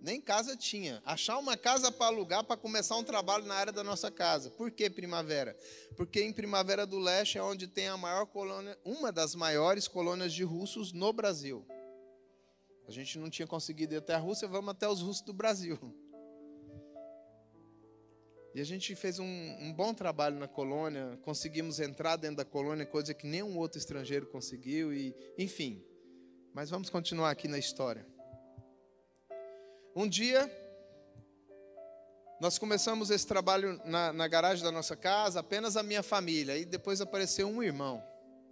nem casa tinha. Achar uma casa para alugar para começar um trabalho na área da nossa casa. Por que Primavera? Porque em Primavera do Leste é onde tem a maior colônia, uma das maiores colônias de russos no Brasil. A gente não tinha conseguido ir até a Rússia, vamos até os russos do Brasil. E a gente fez um, um, bom trabalho na colônia, conseguimos entrar dentro da colônia, coisa que nenhum outro estrangeiro conseguiu, e enfim. Mas vamos continuar aqui na história. Um dia, nós começamos esse trabalho na, na, garagem da nossa casa, apenas a minha família. E depois apareceu um irmão,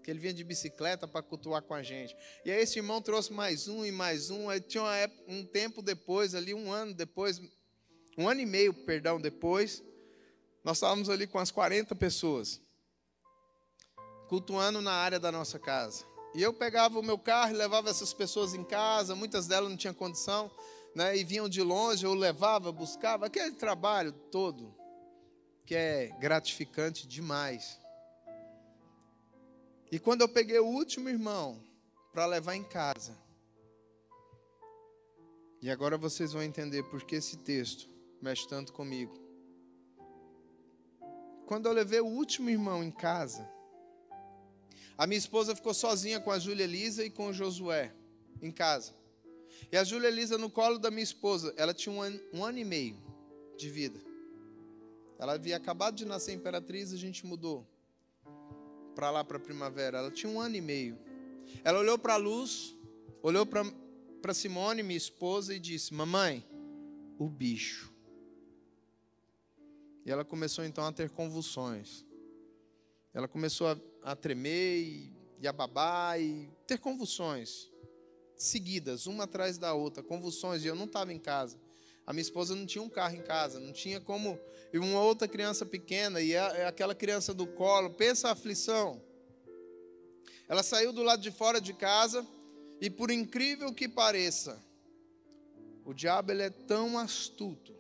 que ele vinha de bicicleta para cultuar com a gente. E aí esse irmão trouxe mais um e mais um. Aí tinha época, um tempo depois, ali um ano depois, um ano e meio, perdão, depois, nós estávamos ali com as 40 pessoas, cultuando na área da nossa casa. E eu pegava o meu carro e levava essas pessoas em casa, muitas delas não tinham condição né, e vinham de longe, eu levava, buscava, aquele trabalho todo, que é gratificante demais. E quando eu peguei o último irmão para levar em casa, e agora vocês vão entender por que esse texto mexe tanto comigo. Quando eu levei o último irmão em casa, a minha esposa ficou sozinha com a Júlia Elisa e com o Josué em casa. E a Júlia Elisa no colo da minha esposa, ela tinha um ano, um ano e meio de vida. Ela havia acabado de nascer imperatriz, a gente mudou para lá para primavera. Ela tinha um ano e meio. Ela olhou para a luz, olhou para Simone, minha esposa, e disse: Mamãe, o bicho. E ela começou então a ter convulsões. Ela começou a, a tremer e, e a babar e ter convulsões seguidas, uma atrás da outra, convulsões, e eu não estava em casa. A minha esposa não tinha um carro em casa, não tinha como. E uma outra criança pequena, e aquela criança do colo, pensa a aflição. Ela saiu do lado de fora de casa, e por incrível que pareça, o diabo ele é tão astuto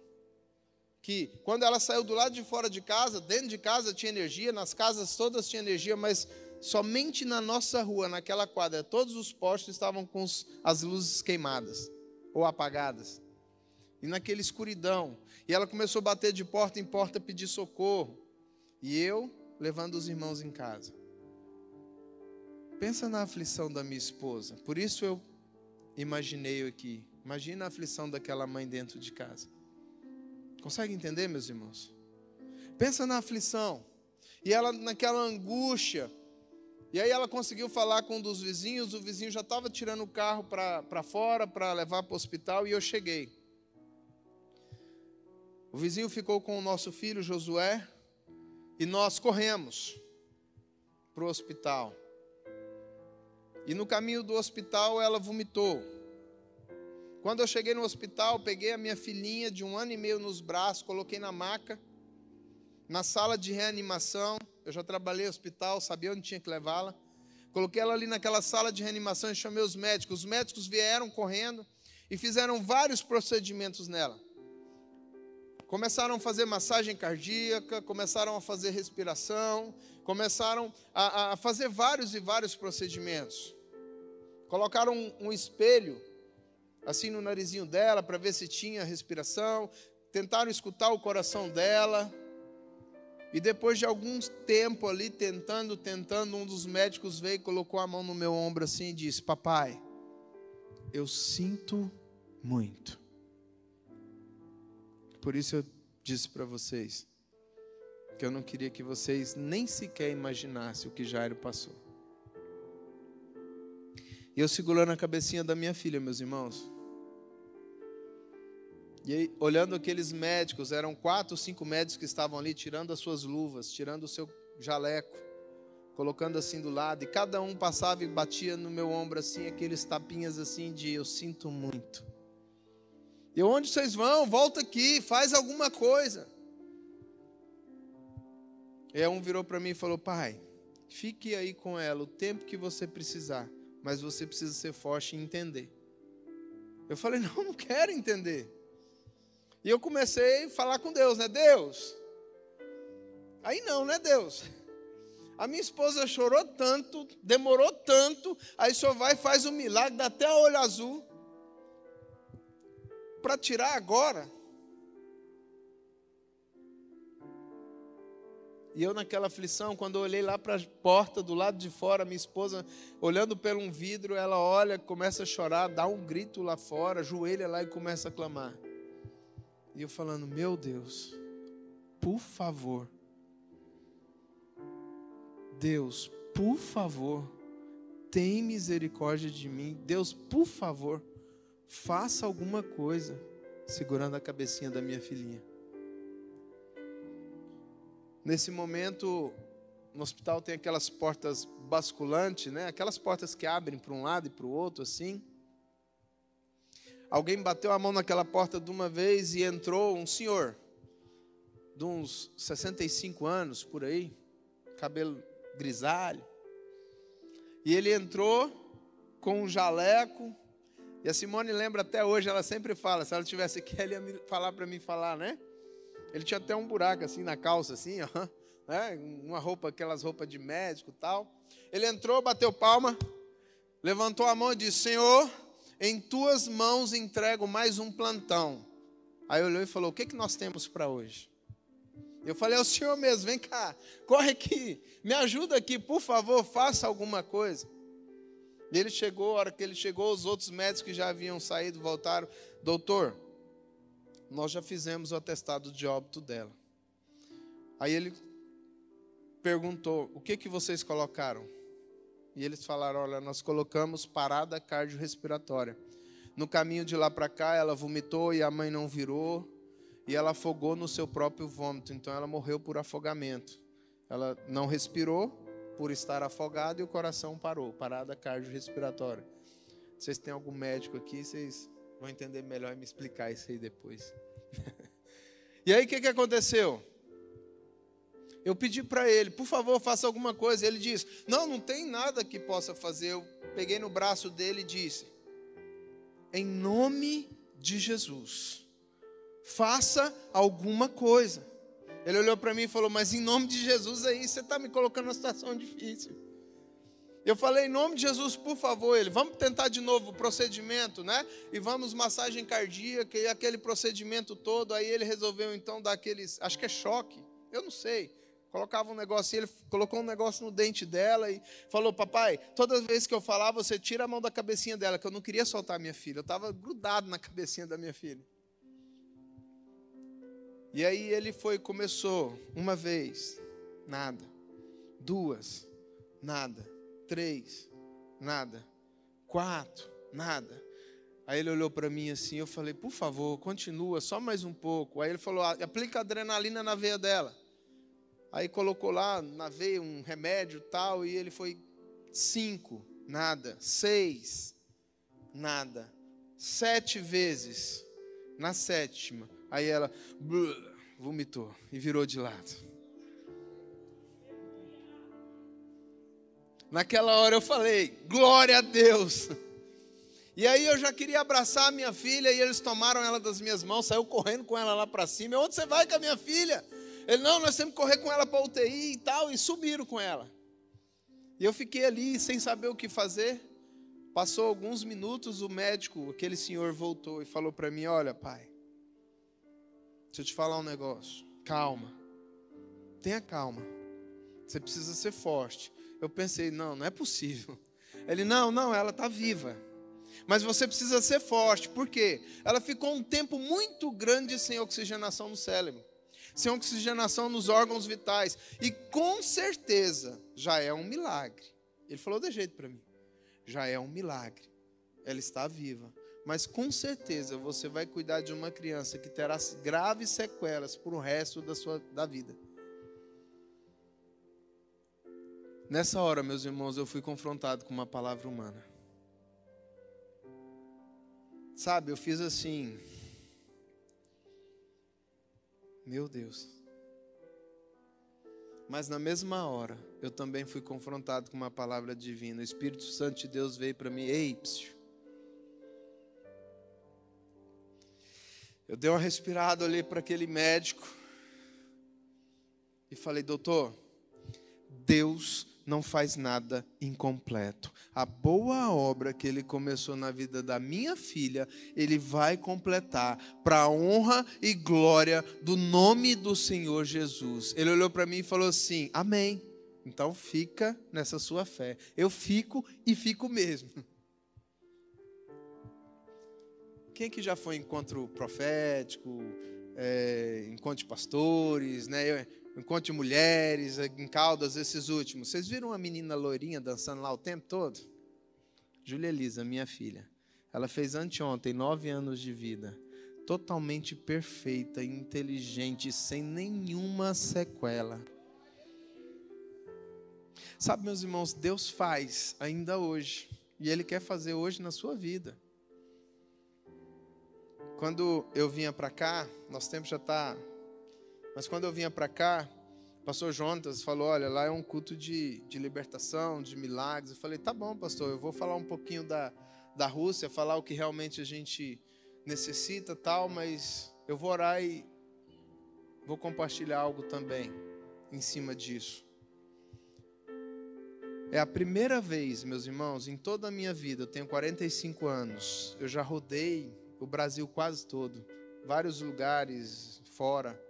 que quando ela saiu do lado de fora de casa, dentro de casa tinha energia, nas casas todas tinha energia, mas somente na nossa rua, naquela quadra, todos os postes estavam com as luzes queimadas ou apagadas. E naquela escuridão, e ela começou a bater de porta em porta pedir socorro. E eu levando os irmãos em casa. Pensa na aflição da minha esposa. Por isso eu imaginei aqui. Imagina a aflição daquela mãe dentro de casa. Consegue entender, meus irmãos? Pensa na aflição. E ela naquela angústia. E aí ela conseguiu falar com um dos vizinhos, o vizinho já estava tirando o carro para fora para levar para o hospital e eu cheguei. O vizinho ficou com o nosso filho Josué e nós corremos para o hospital. E no caminho do hospital ela vomitou. Quando eu cheguei no hospital, peguei a minha filhinha de um ano e meio nos braços, coloquei na maca, na sala de reanimação. Eu já trabalhei no hospital, sabia onde tinha que levá-la. Coloquei ela ali naquela sala de reanimação e chamei os médicos. Os médicos vieram correndo e fizeram vários procedimentos nela. Começaram a fazer massagem cardíaca, começaram a fazer respiração, começaram a, a fazer vários e vários procedimentos. Colocaram um, um espelho assim no narizinho dela para ver se tinha respiração, tentaram escutar o coração dela. E depois de algum tempo ali tentando, tentando, um dos médicos veio e colocou a mão no meu ombro assim e disse: Papai, eu sinto muito. Por isso eu disse para vocês que eu não queria que vocês nem sequer imaginassem o que Jairo passou. E eu segurando a cabecinha da minha filha, meus irmãos. E aí, olhando aqueles médicos, eram quatro, cinco médicos que estavam ali tirando as suas luvas, tirando o seu jaleco, colocando assim do lado, e cada um passava e batia no meu ombro assim, aqueles tapinhas assim de eu sinto muito. E onde vocês vão? Volta aqui, faz alguma coisa. E um virou para mim e falou: Pai, fique aí com ela o tempo que você precisar, mas você precisa ser forte e entender. Eu falei: Não, não quero entender. E eu comecei a falar com Deus, né? Deus. Aí não, né, Deus? A minha esposa chorou tanto, demorou tanto, aí só vai e faz um milagre, dá até olho azul. Para tirar agora. E eu naquela aflição, quando eu olhei lá para a porta do lado de fora, minha esposa olhando pelo um vidro, ela olha, começa a chorar, dá um grito lá fora, joelha lá e começa a clamar. E eu falando, meu Deus, por favor, Deus, por favor, tem misericórdia de mim. Deus, por favor, faça alguma coisa. Segurando a cabecinha da minha filhinha. Nesse momento, no hospital tem aquelas portas basculantes, né? Aquelas portas que abrem para um lado e para o outro, assim. Alguém bateu a mão naquela porta de uma vez e entrou um senhor, de uns 65 anos por aí, cabelo grisalho. E ele entrou com um jaleco. E a Simone lembra até hoje, ela sempre fala, se ela tivesse aqui, ela ia falar para mim falar, né? Ele tinha até um buraco assim na calça, assim, ó, né? uma roupa, aquelas roupas de médico tal. Ele entrou, bateu palma, levantou a mão e disse: Senhor, em tuas mãos entrego mais um plantão. Aí olhou e falou: O que, que nós temos para hoje? Eu falei: É o senhor mesmo, vem cá, corre aqui, me ajuda aqui, por favor, faça alguma coisa. E ele chegou, a hora que ele chegou, os outros médicos que já haviam saído voltaram: Doutor, nós já fizemos o atestado de óbito dela. Aí ele perguntou: O que, que vocês colocaram? E eles falaram: olha, nós colocamos parada cardiorrespiratória. No caminho de lá para cá, ela vomitou e a mãe não virou, e ela afogou no seu próprio vômito, então ela morreu por afogamento. Ela não respirou por estar afogada e o coração parou, parada cardiorrespiratória. Vocês têm algum médico aqui, vocês vão entender melhor e me explicar isso aí depois. e aí o que, que aconteceu? Eu pedi para ele, por favor, faça alguma coisa. Ele disse: Não, não tem nada que possa fazer. Eu peguei no braço dele e disse: Em nome de Jesus, faça alguma coisa. Ele olhou para mim e falou: Mas em nome de Jesus aí, você está me colocando numa situação difícil. Eu falei, em nome de Jesus, por favor, ele, vamos tentar de novo o procedimento, né? E vamos massagem cardíaca e aquele procedimento todo. Aí ele resolveu então dar aqueles, acho que é choque, eu não sei colocava um negócio, ele colocou um negócio no dente dela e falou: Papai, todas as vezes que eu falar, você tira a mão da cabecinha dela, que eu não queria soltar minha filha, eu estava grudado na cabecinha da minha filha. E aí ele foi, começou, uma vez, nada, duas, nada, três, nada, quatro, nada. Aí ele olhou para mim assim, eu falei, por favor, continua, só mais um pouco. Aí ele falou, aplica adrenalina na veia dela. Aí colocou lá na veia um remédio tal, e ele foi cinco, nada. Seis, nada. Sete vezes. Na sétima, aí ela vomitou e virou de lado. Naquela hora eu falei, glória a Deus. E aí eu já queria abraçar a minha filha e eles tomaram ela das minhas mãos, saiu correndo com ela lá para cima. Onde você vai com a minha filha? Ele, não, nós temos que correr com ela para UTI e tal, e subiram com ela. E eu fiquei ali sem saber o que fazer. Passou alguns minutos, o médico, aquele senhor, voltou e falou para mim: Olha, pai, deixa eu te falar um negócio. Calma, tenha calma. Você precisa ser forte. Eu pensei: Não, não é possível. Ele: Não, não, ela está viva. Mas você precisa ser forte, por quê? Ela ficou um tempo muito grande sem oxigenação no cérebro sem oxigenação nos órgãos vitais. E com certeza já é um milagre. Ele falou de jeito para mim. Já é um milagre. Ela está viva. Mas com certeza você vai cuidar de uma criança que terá graves sequelas para o resto da sua da vida. Nessa hora, meus irmãos, eu fui confrontado com uma palavra humana. Sabe, eu fiz assim, meu Deus. Mas na mesma hora, eu também fui confrontado com uma palavra divina. O Espírito Santo de Deus veio para mim, ei, psiu. Eu dei uma respirada, olhei para aquele médico e falei, doutor, Deus não faz nada incompleto. A boa obra que ele começou na vida da minha filha, ele vai completar para a honra e glória do nome do Senhor Jesus. Ele olhou para mim e falou assim: Amém. Então fica nessa sua fé. Eu fico e fico mesmo. Quem que já foi em encontro profético, é, encontro de pastores, né? encontro de mulheres em Caldas, esses últimos. Vocês viram uma menina loirinha dançando lá o tempo todo? Júlia Elisa, minha filha. Ela fez anteontem nove anos de vida. Totalmente perfeita, inteligente, sem nenhuma sequela. Sabe, meus irmãos, Deus faz ainda hoje. E Ele quer fazer hoje na sua vida. Quando eu vinha para cá, nosso tempo já está mas quando eu vinha para cá, o pastor Jonas falou: Olha, lá é um culto de, de libertação, de milagres. Eu falei: Tá bom, pastor, eu vou falar um pouquinho da, da Rússia, falar o que realmente a gente necessita, tal, mas eu vou orar e vou compartilhar algo também em cima disso. É a primeira vez, meus irmãos, em toda a minha vida, eu tenho 45 anos, eu já rodei o Brasil quase todo, vários lugares fora.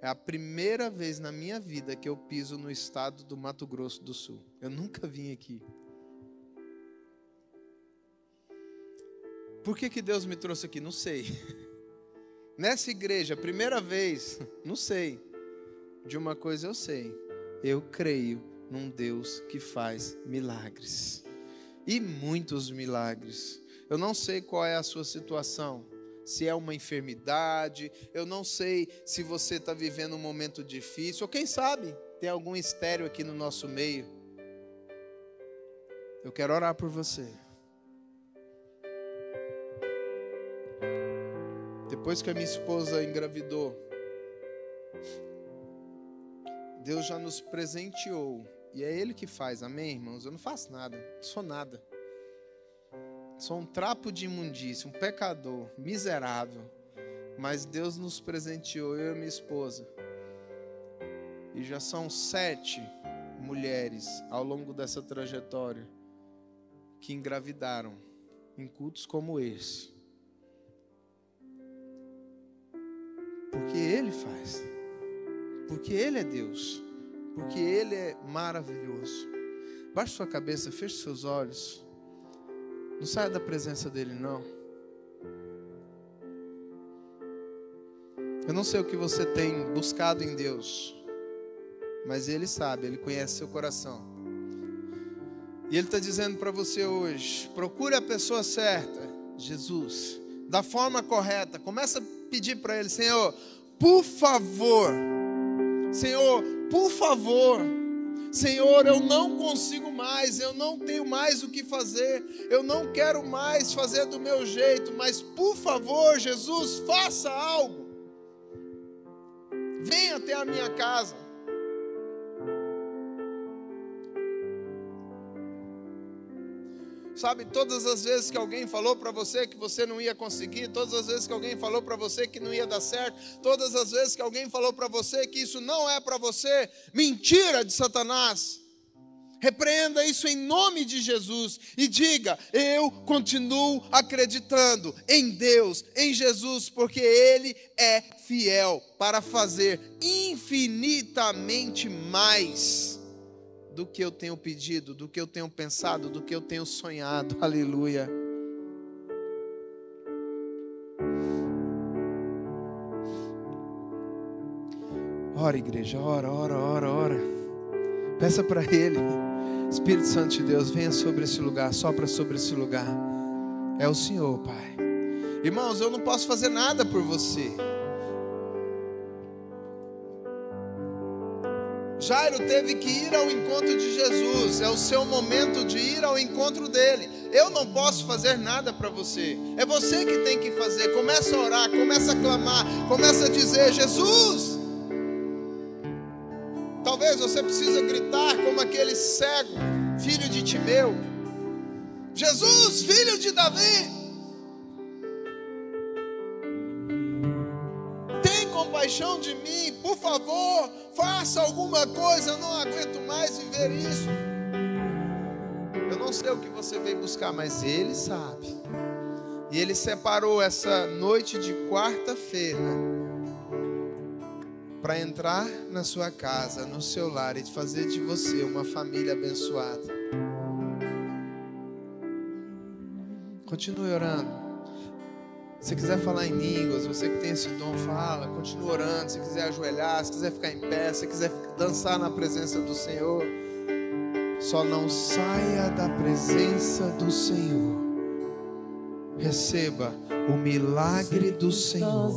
É a primeira vez na minha vida que eu piso no estado do Mato Grosso do Sul. Eu nunca vim aqui. Por que, que Deus me trouxe aqui? Não sei. Nessa igreja, primeira vez, não sei. De uma coisa eu sei. Eu creio num Deus que faz milagres. E muitos milagres. Eu não sei qual é a sua situação, se é uma enfermidade, eu não sei se você está vivendo um momento difícil, ou quem sabe tem algum estéreo aqui no nosso meio. Eu quero orar por você. Depois que a minha esposa engravidou, Deus já nos presenteou. E é Ele que faz, amém, irmãos? Eu não faço nada, sou nada. Sou um trapo de imundícia, um pecador, miserável. Mas Deus nos presenteou, eu e minha esposa. E já são sete mulheres ao longo dessa trajetória que engravidaram em cultos como esse. Porque Ele faz. Porque Ele é Deus. Porque Ele é maravilhoso. Baixe sua cabeça, feche seus olhos. Não saia da presença dEle, não. Eu não sei o que você tem buscado em Deus, mas Ele sabe, Ele conhece seu coração. E Ele está dizendo para você hoje: procure a pessoa certa, Jesus, da forma correta. Começa a pedir para Ele, Senhor, por favor, Senhor, por favor, Senhor, eu não consigo mais, eu não tenho mais o que fazer, eu não quero mais fazer do meu jeito, mas por favor, Jesus, faça algo. Venha até a minha casa. Sabe, todas as vezes que alguém falou para você que você não ia conseguir, todas as vezes que alguém falou para você que não ia dar certo, todas as vezes que alguém falou para você que isso não é para você, mentira de Satanás. Repreenda isso em nome de Jesus e diga: Eu continuo acreditando em Deus, em Jesus, porque Ele é fiel para fazer infinitamente mais do que eu tenho pedido, do que eu tenho pensado, do que eu tenho sonhado. Aleluia. Ora, igreja, ora, ora, ora, ora. Peça para Ele, Espírito Santo de Deus, venha sobre esse lugar, sopra sobre esse lugar. É o Senhor, Pai. Irmãos, eu não posso fazer nada por você. Jairo teve que ir ao encontro de Jesus, é o seu momento de ir ao encontro dele. Eu não posso fazer nada para você, é você que tem que fazer. Começa a orar, começa a clamar, começa a dizer: Jesus. Talvez você precisa gritar como aquele cego, filho de Timeu: Jesus, filho de Davi. Compaixão de mim, por favor, faça alguma coisa, eu não aguento mais viver isso. Eu não sei o que você veio buscar, mas Ele sabe. E Ele separou essa noite de quarta-feira para entrar na sua casa, no seu lar e fazer de você uma família abençoada. Continue orando. Se quiser falar em línguas, você que tem esse dom, fala, continua orando. Se quiser ajoelhar, se quiser ficar em pé, se quiser dançar na presença do Senhor, só não saia da presença do Senhor. Receba o milagre do Senhor.